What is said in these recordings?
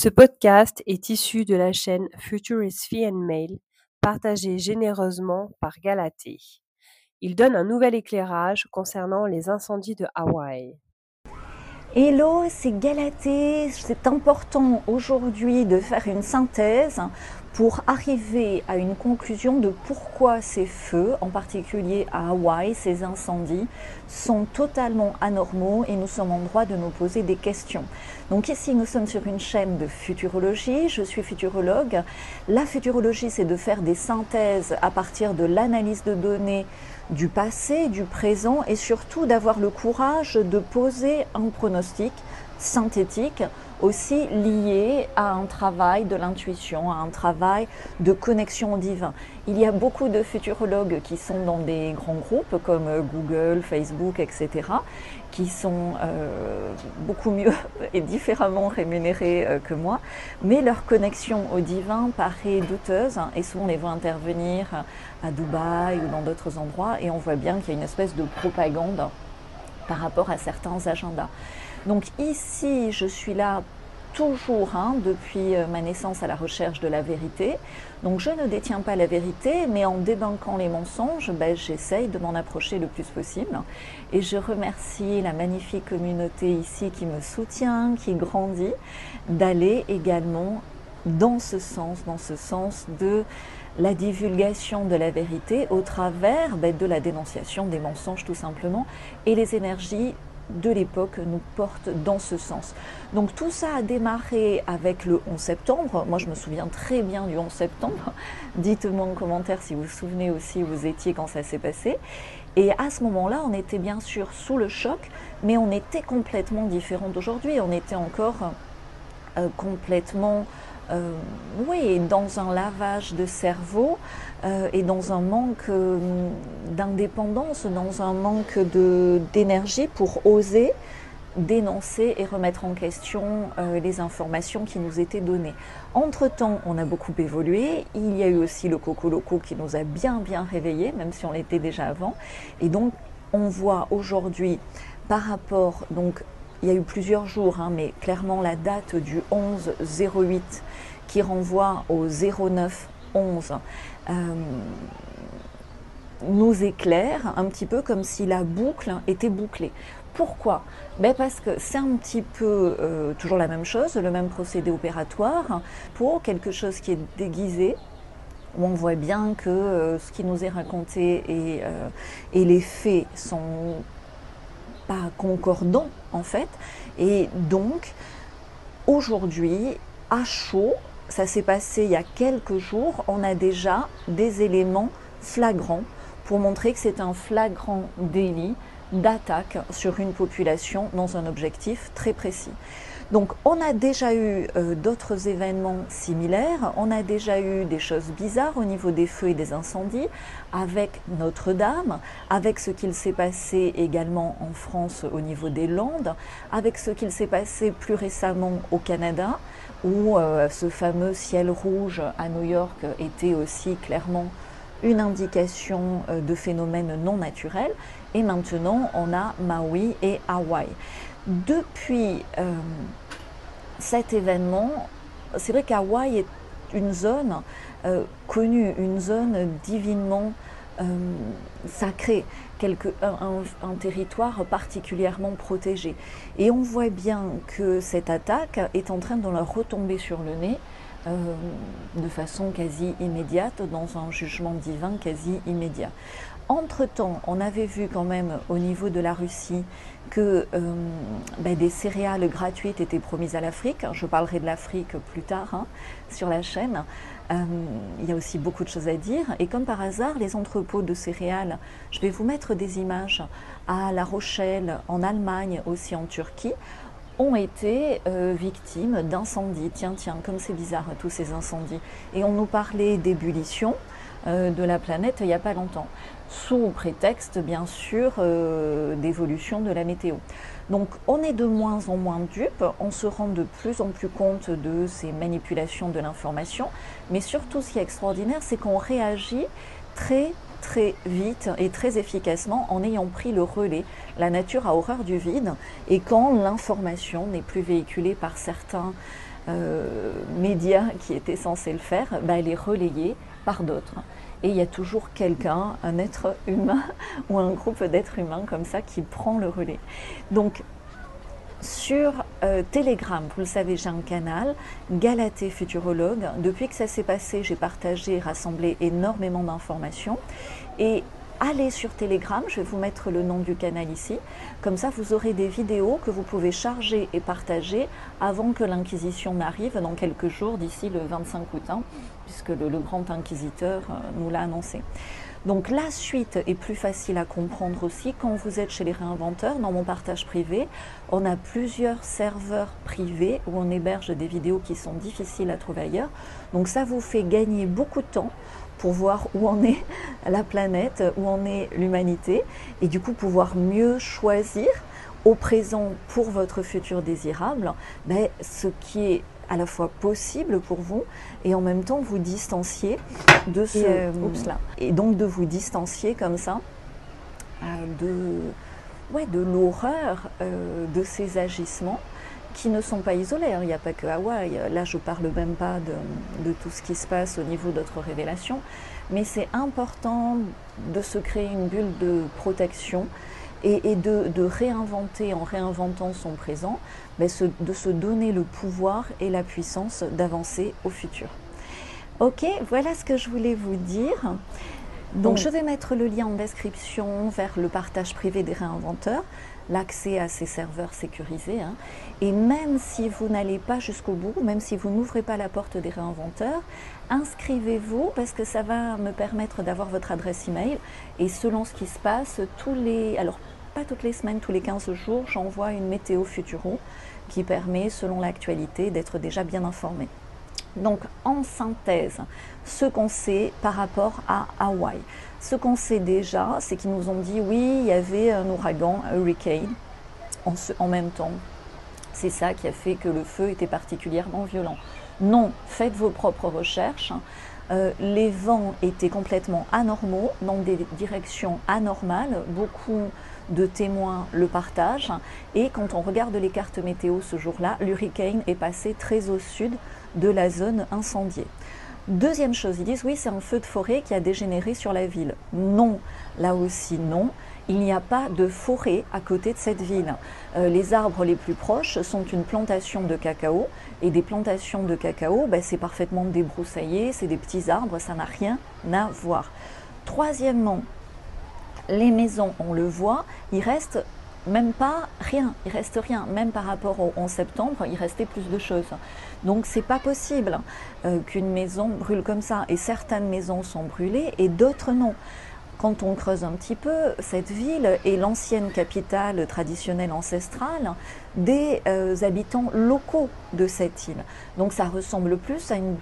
Ce podcast est issu de la chaîne Futurist Fee and Mail, partagée généreusement par Galatée. Il donne un nouvel éclairage concernant les incendies de Hawaï. Hello, c'est Galatée. C'est important aujourd'hui de faire une synthèse pour arriver à une conclusion de pourquoi ces feux, en particulier à Hawaï, ces incendies, sont totalement anormaux et nous sommes en droit de nous poser des questions. Donc ici, nous sommes sur une chaîne de futurologie. Je suis futurologue. La futurologie, c'est de faire des synthèses à partir de l'analyse de données du passé, du présent et surtout d'avoir le courage de poser un pronostic synthétique aussi lié à un travail de l'intuition, à un travail de connexion au divin. Il y a beaucoup de futurologues qui sont dans des grands groupes comme Google, Facebook, etc., qui sont euh, beaucoup mieux et différemment rémunérés euh, que moi, mais leur connexion au divin paraît douteuse et souvent on les voit intervenir à Dubaï ou dans d'autres endroits et on voit bien qu'il y a une espèce de propagande par rapport à certains agendas. Donc ici, je suis là toujours hein, depuis euh, ma naissance à la recherche de la vérité. Donc je ne détiens pas la vérité, mais en débanquant les mensonges, ben, j'essaye de m'en approcher le plus possible. Et je remercie la magnifique communauté ici qui me soutient, qui grandit, d'aller également dans ce sens, dans ce sens de la divulgation de la vérité au travers ben, de la dénonciation des mensonges tout simplement et les énergies de l'époque nous portent dans ce sens. Donc tout ça a démarré avec le 11 septembre. Moi je me souviens très bien du 11 septembre. Dites-moi en commentaire si vous vous souvenez aussi où vous étiez quand ça s'est passé. Et à ce moment-là, on était bien sûr sous le choc, mais on était complètement différent d'aujourd'hui. On était encore euh, complètement euh, oui, dans un lavage de cerveau euh, et dans un manque euh, d'indépendance, dans un manque d'énergie pour oser dénoncer et remettre en question les informations qui nous étaient données. Entre-temps, on a beaucoup évolué. Il y a eu aussi le Coco Loco qui nous a bien bien réveillés, même si on l'était déjà avant. Et donc, on voit aujourd'hui, par rapport donc il y a eu plusieurs jours, hein, mais clairement la date du 11-08 qui renvoie au 09-11 euh, nous éclaire un petit peu comme si la boucle était bouclée. Pourquoi? Ben Parce que c'est un petit peu euh, toujours la même chose, le même procédé opératoire pour quelque chose qui est déguisé, on voit bien que euh, ce qui nous est raconté et les faits sont pas concordants en fait. Et donc, aujourd'hui, à chaud, ça s'est passé il y a quelques jours, on a déjà des éléments flagrants pour montrer que c'est un flagrant délit d'attaque sur une population dans un objectif très précis. Donc on a déjà eu euh, d'autres événements similaires, on a déjà eu des choses bizarres au niveau des feux et des incendies avec Notre-Dame, avec ce qu'il s'est passé également en France au niveau des Landes, avec ce qu'il s'est passé plus récemment au Canada, où euh, ce fameux ciel rouge à New York était aussi clairement une indication euh, de phénomènes non naturels. Et maintenant, on a Maui et Hawaï. Depuis euh, cet événement, c'est vrai qu'Hawaï est une zone euh, connue, une zone divinement euh, sacrée, quelque, un, territoire particulièrement protégé. Et on voit bien que cette attaque est en train de leur retomber sur le nez de façon quasi immédiate, dans un jugement divin quasi immédiat. Entre-temps, on avait vu quand même au niveau de la Russie que euh, ben, des céréales gratuites étaient promises à l'Afrique. Je parlerai de l'Afrique plus tard hein, sur la chaîne. Euh, il y a aussi beaucoup de choses à dire. Et comme par hasard, les entrepôts de céréales, je vais vous mettre des images à La Rochelle, en Allemagne, aussi en Turquie, ont été euh, victimes d'incendies. Tiens, tiens, comme c'est bizarre tous ces incendies. Et on nous parlait d'ébullition de la planète il n'y a pas longtemps sous prétexte bien sûr euh, d'évolution de la météo. Donc on est de moins en moins dupe, on se rend de plus en plus compte de ces manipulations de l'information, mais surtout ce qui est extraordinaire, c'est qu'on réagit très très vite et très efficacement en ayant pris le relais. La nature a horreur du vide et quand l'information n'est plus véhiculée par certains média qui était censé le faire, bah, elle est relayée par d'autres. Et il y a toujours quelqu'un, un être humain ou un groupe d'êtres humains comme ça qui prend le relais. Sur euh, Telegram, vous le savez, j'ai un canal, Galatée Futurologue. Depuis que ça s'est passé, j'ai partagé, rassemblé énormément d'informations. Et allez sur Telegram, je vais vous mettre le nom du canal ici. Comme ça, vous aurez des vidéos que vous pouvez charger et partager avant que l'Inquisition n'arrive dans quelques jours, d'ici le 25 août, hein, puisque le, grand inquisiteur euh, nous l'a annoncé. Donc la suite est plus facile à comprendre aussi quand vous êtes chez les réinventeurs. Dans mon partage privé, on a plusieurs serveurs privés où on héberge des vidéos qui sont difficiles à trouver ailleurs. Donc ça vous fait gagner beaucoup de temps pour voir où en est la planète, où en est l'humanité, et du coup pouvoir mieux choisir au présent pour votre futur désirable ben, ce qui est à la fois possible pour vous et en même temps vous distancier de ce. Euh. Et donc de vous distancier comme ça euh, de, ouais, de l'horreur euh, de ces agissements qui ne sont pas isolés. Hein. Il n'y a pas que Hawaï. Là, je ne parle même pas de, de, tout ce qui se passe au niveau d'autres révélations. Mais c'est important de se créer une bulle de protection et, de, réinventer en réinventant son présent, mais de se donner le pouvoir et la puissance d'avancer au futur. Ok, voilà ce que je voulais vous dire. Donc, je vais mettre le lien en description vers le partage privé des réinventeurs, l'accès à ces serveurs sécurisés. Hein. Et même si vous n'allez pas jusqu'au bout, même si vous n'ouvrez pas la porte des réinventeurs, inscrivez-vous parce que ça va me permettre d'avoir votre adresse email. Et selon ce qui se passe, tous les. Alors, toutes les semaines, tous les 15 jours, j'envoie une météo futuro qui permet, selon l'actualité, d'être déjà bien informé. Donc, en synthèse, ce qu'on sait par rapport à Hawaï. Ce qu'on sait déjà, c'est qu'ils nous ont dit oui, il y avait un ouragan, un hurricane, en, en même temps. C'est ça qui a fait que le feu était particulièrement violent. Non, faites vos propres recherches. Euh, les vents étaient complètement anormaux, dans des directions anormales. Beaucoup de témoins le partagent. Et quand on regarde les cartes météo ce jour-là, l'hurricane est passé très au sud de la zone incendiée. Deuxième chose, ils disent oui, c'est un feu de forêt qui a dégénéré sur la ville. Non, là aussi non il n'y a pas de forêt à côté de cette ville. Euh, les arbres les plus proches sont une plantation de cacao, et des plantations de cacao, ben, c'est parfaitement débroussaillé, c'est des petits arbres, ça n'a rien à voir. Troisièmement, les maisons, on le voit, il reste même pas rien, il reste rien, même par rapport au 11 septembre, il restait plus de choses. Donc c'est pas possible euh, qu'une maison brûle comme ça. Et certaines maisons sont brûlées et d'autres non. Quand on creuse un petit peu, cette ville est l'ancienne capitale traditionnelle ancestrale des euh, habitants locaux de cette île. Donc ça ressemble plus à une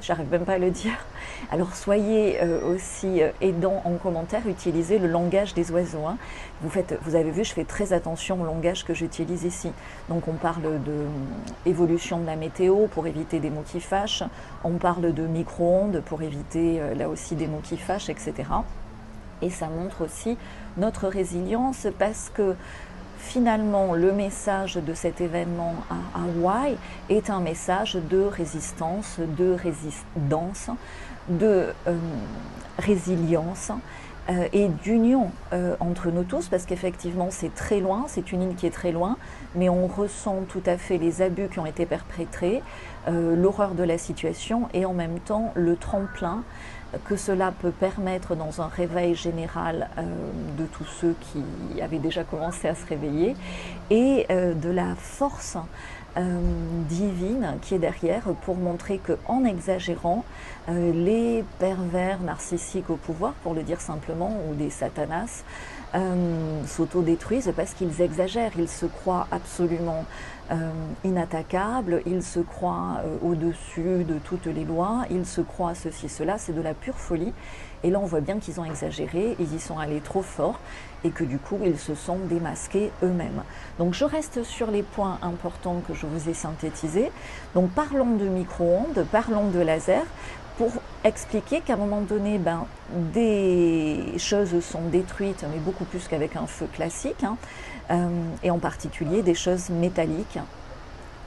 j'arrive même pas à le dire. Alors soyez euh, aussi euh, aidants en commentaire, utilisez le langage des oiseaux. Hein. Vous, faites, vous avez vu, je fais très attention au langage que j'utilise ici. Donc on parle de évolution de la météo pour éviter des mots qui fâchent. On parle de micro-ondes pour éviter là aussi des mots qui fâchent, etc. Et ça montre aussi notre résilience parce que finalement, le message de cet événement à Hawaï est un message de résistance, de résistance, de euh, résilience euh, et d'union euh, entre nous tous, parce qu'effectivement, c'est très loin, c'est une île qui est très loin, mais on ressent tout à fait les abus qui ont été perpétrés, l'horreur de la situation et en même temps le tremplin que cela peut permettre dans un réveil général euh, de tous ceux qui avaient déjà commencé à se réveiller et euh, de la force euh, divine qui est derrière pour montrer que en exagérant les pervers narcissiques au pouvoir pour le dire simplement ou des satanas s'autodétruisent parce qu'ils exagèrent. Ils se croient absolument euh, inattaquable, il se croit euh, au-dessus de toutes les lois, il se croit ceci, cela, c'est de la pure folie. Et là, on voit bien qu'ils ont exagéré, ils y sont allés trop fort. Et que du coup, ils se sont démasqués eux-mêmes. Donc, je reste sur les points importants que je vous ai synthétisés. Donc, parlons de micro-ondes, parlons de laser. Pour expliquer qu'à un moment donné, ben, des choses sont détruites, mais beaucoup plus qu'avec un feu classique. Hein. Euh, et en particulier des choses métalliques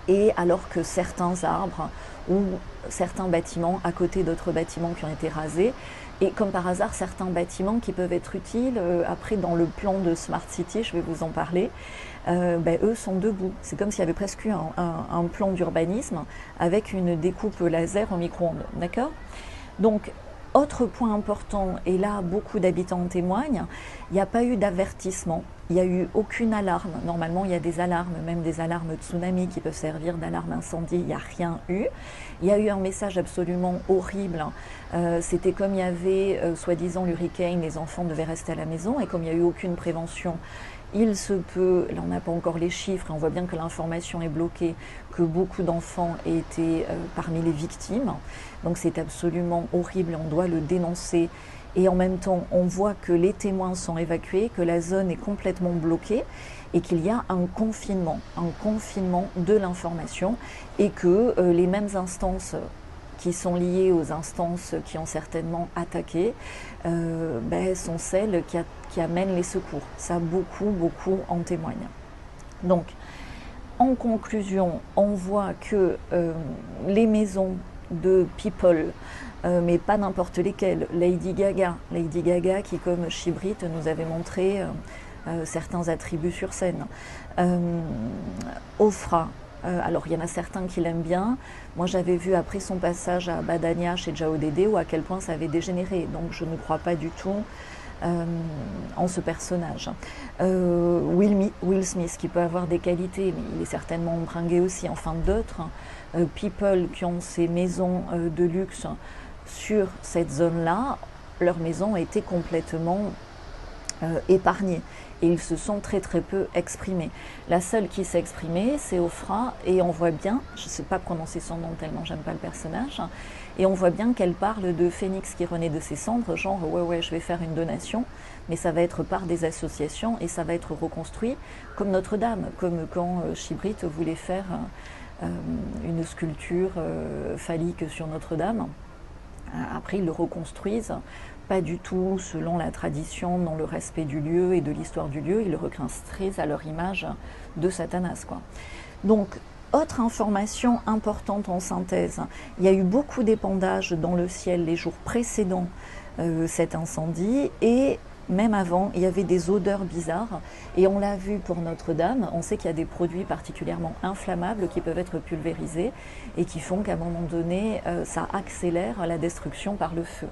et alors que certains arbres ou certains bâtiments à côté d'autres bâtiments qui ont été rasés, et comme par hasard certains bâtiments qui peuvent être utiles, euh, après dans le plan de Smart City, je vais vous en parler, euh, ben, eux sont debout. C'est comme s'il y avait presque un, un plan d'urbanisme avec une découpe laser au micro-ondes. D'accord? Donc autre point important, et là beaucoup d'habitants en témoignent, il n'y a pas eu d'avertissement, il n'y a eu aucune alarme. Normalement, il y a des alarmes, même des alarmes tsunami qui peuvent servir d'alarme incendie, il n'y a rien eu. Il y a eu un message absolument horrible. Euh, c'était comme il y avait, euh, soi-disant, l'hurricane, les enfants devaient rester à la maison, et comme il n'y a eu aucune prévention, il se peut, là on n'a pas encore les chiffres, et on voit bien que l'information est bloquée, que beaucoup d'enfants aient été euh, parmi les victimes. Donc c'est absolument horrible on doit le dénoncer. Et en même temps, on voit que les témoins sont évacués, que la zone est complètement bloquée et qu'il y a un confinement, un confinement de l'information et que euh, les mêmes instances qui sont liées aux instances qui ont certainement attaqué euh, ben, sont celles qui, qui, amènent les secours. Ça, beaucoup, beaucoup en témoignent. Donc, en conclusion, on voit que euh, les maisons de people, euh, mais pas n'importe lesquelles, Lady Gaga, Lady Gaga qui, comme Chibrit, nous avait montré certains attributs sur scène, Ofra, alors il y en a certains qui l'aiment bien, moi, j'avais vu après son passage à Badania chez Jao Dede ou à quel point ça avait dégénéré. Donc, je ne crois pas du tout euh, en ce personnage. Euh, Will, Smith, qui peut avoir des qualités, mais il est certainement bringué aussi. Enfin, d'autres euh, people qui ont ces maisons de luxe sur cette zone-là, leur maison a été complètement épargnée et ils se sont très très peu exprimés. La seule qui s'est exprimée, c'est Ofra, et on voit bien, je ne sais pas prononcer son nom tellement j'aime pas le personnage, et on voit bien qu'elle parle de Phénix qui renaît de ses cendres, genre ouais ouais je vais faire une donation, mais ça va être par des associations et ça va être reconstruit comme Notre-Dame, comme quand euh, Chibrit voulait faire euh, une sculpture euh, phallique sur Notre-Dame. Après, ils le reconstruisent pas du tout selon la tradition, dans le respect du lieu et de l'histoire du lieu. Ils le reconstruisent à leur image de Satanas. Quoi. Donc, autre information importante en synthèse, il y a eu beaucoup d'épandages dans le ciel les jours précédant euh, cet incendie et même avant, il y avait des odeurs bizarres. Et on l'a vu pour Notre-Dame, on sait qu'il y a des produits particulièrement inflammables qui peuvent être pulvérisés et qui font qu'à un moment donné, euh, ça accélère la destruction par le feu.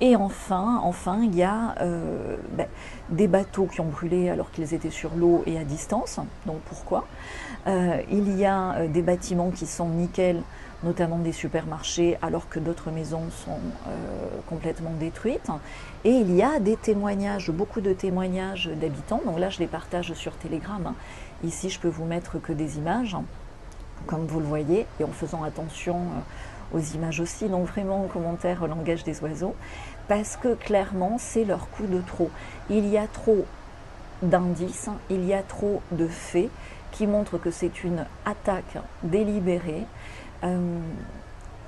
Et enfin, enfin, il y a euh, ben, des bateaux qui ont brûlé alors qu'ils étaient sur l'eau et à distance. Donc pourquoi? Euh, Il y a des bâtiments qui sont nickel, notamment des supermarchés, alors que d'autres maisons sont complètement détruites. Et il y a des témoignages, beaucoup de témoignages d'habitants. Donc là, je les partage sur Telegram. Ici, je peux vous mettre que des images, comme vous le voyez, et en faisant attention aux images aussi, donc vraiment en commentaire au langage des oiseaux, parce que clairement c'est leur coup de trop. Il y a trop d'indices, il y a trop de faits qui montrent que c'est une attaque délibérée euh,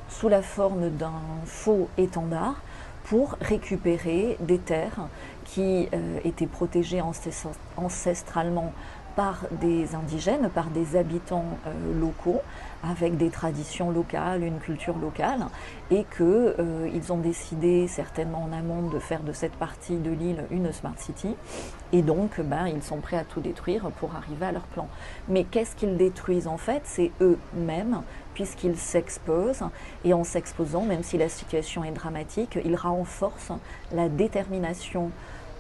sous la forme d'un faux étendard pour récupérer des terres qui euh, étaient protégées ancestralement par des indigènes, par des habitants euh, locaux, avec des traditions locales, une culture locale, et qu'ils euh, ont décidé certainement en amont de faire de cette partie de l'île une smart city, et donc ben, ils sont prêts à tout détruire pour arriver à leur plan. Mais qu'est-ce qu'ils détruisent en fait? C'est eux-mêmes, puisqu'ils s'exposent, et en s'exposant, même si la situation est dramatique, ils renforcent la détermination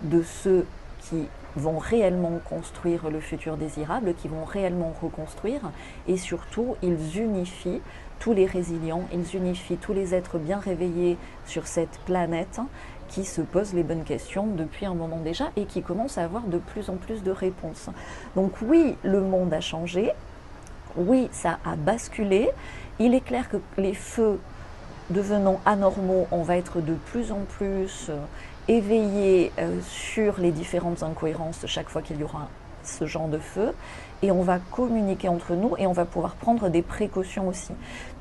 de ceux qui vont réellement construire le futur désirable, qui vont réellement reconstruire, et surtout, ils unifient tous les résilients, ils unifient tous les êtres bien réveillés sur cette planète qui se posent les bonnes questions depuis un moment déjà et qui commencent à avoir de plus en plus de réponses. Donc oui, le monde a changé, oui, ça a basculé, il est clair que les feux devenant anormaux, on va être de plus en plus éveiller euh, sur les différentes incohérences chaque fois qu'il y aura ce genre de feu et on va communiquer entre nous et on va pouvoir prendre des précautions aussi.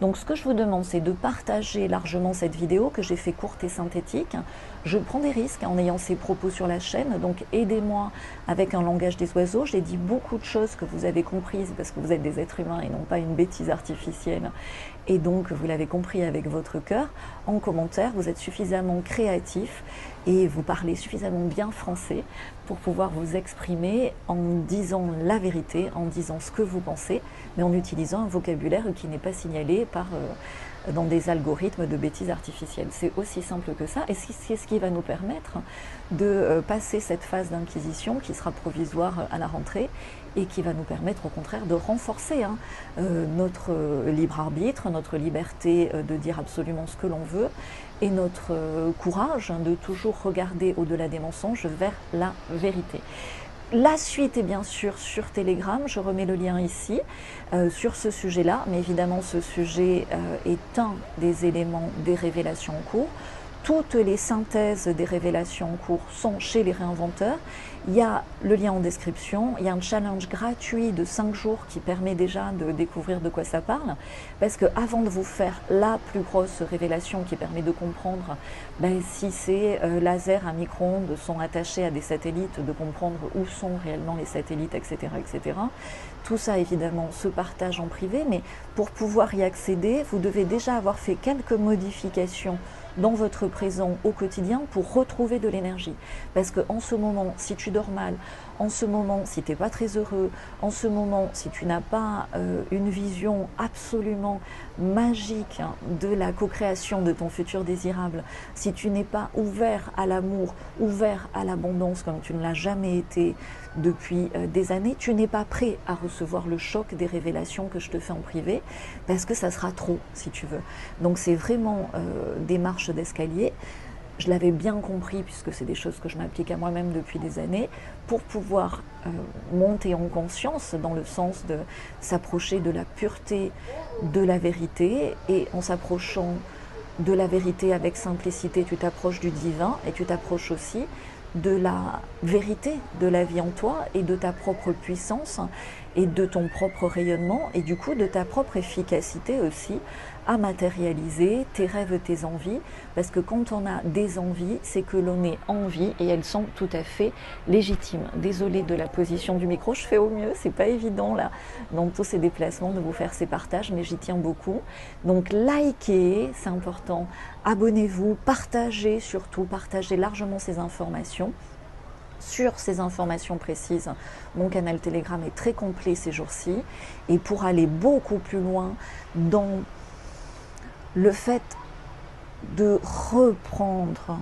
Donc ce que je vous demande c'est de partager largement cette vidéo que j'ai fait courte et synthétique. Je prends des risques en ayant ces propos sur la chaîne, donc aidez-moi avec un langage des oiseaux. J'ai dit beaucoup de choses que vous avez comprises parce que vous êtes des êtres humains et non pas une bêtise artificielle. Et donc, vous l'avez compris avec votre cœur. En commentaire, vous êtes suffisamment créatif et vous parlez suffisamment bien français pour pouvoir vous exprimer en disant la vérité, en disant ce que vous pensez, mais en utilisant un vocabulaire qui n'est pas signalé par, euh, dans des algorithmes de bêtises artificielles. C'est aussi simple que ça, et c'est ce qui va nous permettre de euh, passer cette phase d'inquisition qui sera provisoire à la rentrée et qui va nous permettre au contraire de renforcer hein, euh, notre libre arbitre, notre liberté de dire absolument ce que l'on veut et notre courage hein, de toujours regarder au-delà des mensonges vers la vérité. La suite est bien sûr sur Telegram, je remets le lien ici euh, sur ce sujet-là, mais évidemment ce sujet euh, est un des éléments des révélations en cours. Toutes les synthèses des révélations en cours sont chez les réinventeurs. Il y a le lien en description, il y a un challenge gratuit de 5 jours qui permet déjà de découvrir de quoi ça parle. Parce que avant de vous faire la plus grosse révélation qui permet de comprendre ben, si ces euh, lasers à micro-ondes sont attachés à des satellites, de comprendre où sont réellement les satellites, etc., etc. Tout ça, évidemment, se partage en privé, mais pour pouvoir y accéder, vous devez déjà avoir fait quelques modifications dans votre présent au quotidien pour retrouver de l'énergie. Parce qu'en ce moment, si tu dors mal, en ce moment, si tu n'es pas très heureux, en ce moment, si tu n'as pas euh, une vision absolument magique hein, de la co-création de ton futur désirable, si tu n'es pas ouvert à l'amour, ouvert à l'abondance comme tu ne l'as jamais été depuis euh, des années, tu n'es pas prêt à recevoir le choc des révélations que je te fais en privé, parce que ça sera trop, si tu veux. Donc c'est vraiment euh, des marches d'escalier je l'avais bien compris, puisque c'est des choses que je m'applique à moi-même depuis des années, pour pouvoir euh, monter en conscience dans le sens de s'approcher de la pureté de la vérité, et en s'approchant de la vérité avec simplicité, tu t'approches du divin et tu t'approches aussi de la vérité de la vie en toi et de ta propre puissance et de ton propre rayonnement et du coup de ta propre efficacité aussi à matérialiser tes rêves, tes envies, parce que quand on a des envies, c'est que l'on est en vie et elles sont tout à fait légitimes. Désolée de la position du micro, je fais au mieux, c'est pas évident là, dans tous ces déplacements, de vous faire ces partages, mais j'y tiens beaucoup. Donc likez, c'est important, abonnez-vous, partagez surtout, partagez largement ces informations sur ces informations précises. Mon canal Telegram est très complet ces jours-ci. Et pour aller beaucoup plus loin dans le fait de reprendre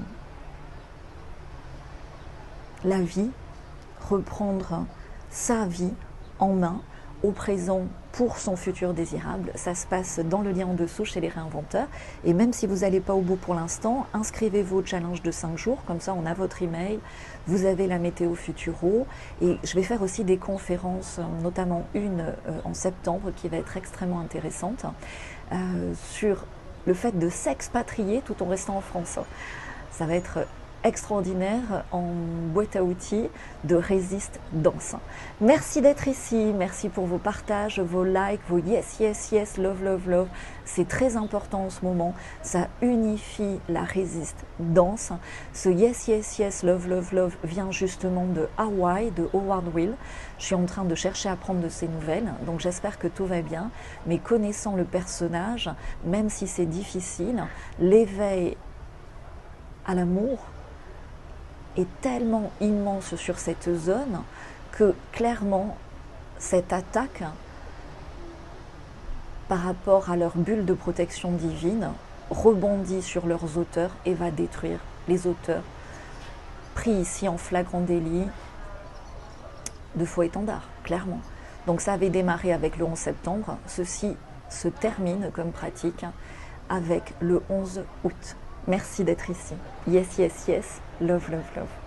la vie, reprendre sa vie en main au présent pour son futur désirable. Ça se passe dans le lien en dessous chez les réinventeurs. Et même si vous n'allez pas au bout pour l'instant, inscrivez-vous au challenge de 5 jours. Comme ça, on a votre email, vous avez la météo futuro. Et je vais faire aussi des conférences, notamment une euh, en septembre qui va être extrêmement intéressante, euh, sur le fait de s'expatrier tout en restant en France. Ça va être extraordinaire en boîte à outils de Résiste Danse. Merci d'être ici, merci pour vos partages, vos likes, vos yes, yes, yes, love, love, love. C'est très important en ce moment. Ça unifie la Résiste Danse. Ce yes, yes, yes, love, love, love vient justement de Hawaii, de Howard Will. Je suis en train de chercher à prendre de ces nouvelles, donc j'espère que tout va bien. Mais connaissant le personnage, même si c'est difficile, l'éveil à l'amour est tellement immense sur cette zone que clairement cette attaque par rapport à leur bulle de protection divine rebondit sur leurs auteurs et va détruire les auteurs pris ici en flagrant délit de faux étendard, clairement. Donc ça avait démarré avec le 11 septembre, ceci se termine comme pratique avec le 11 août. Merci d'être ici. Yes, yes, yes. Love, love, love.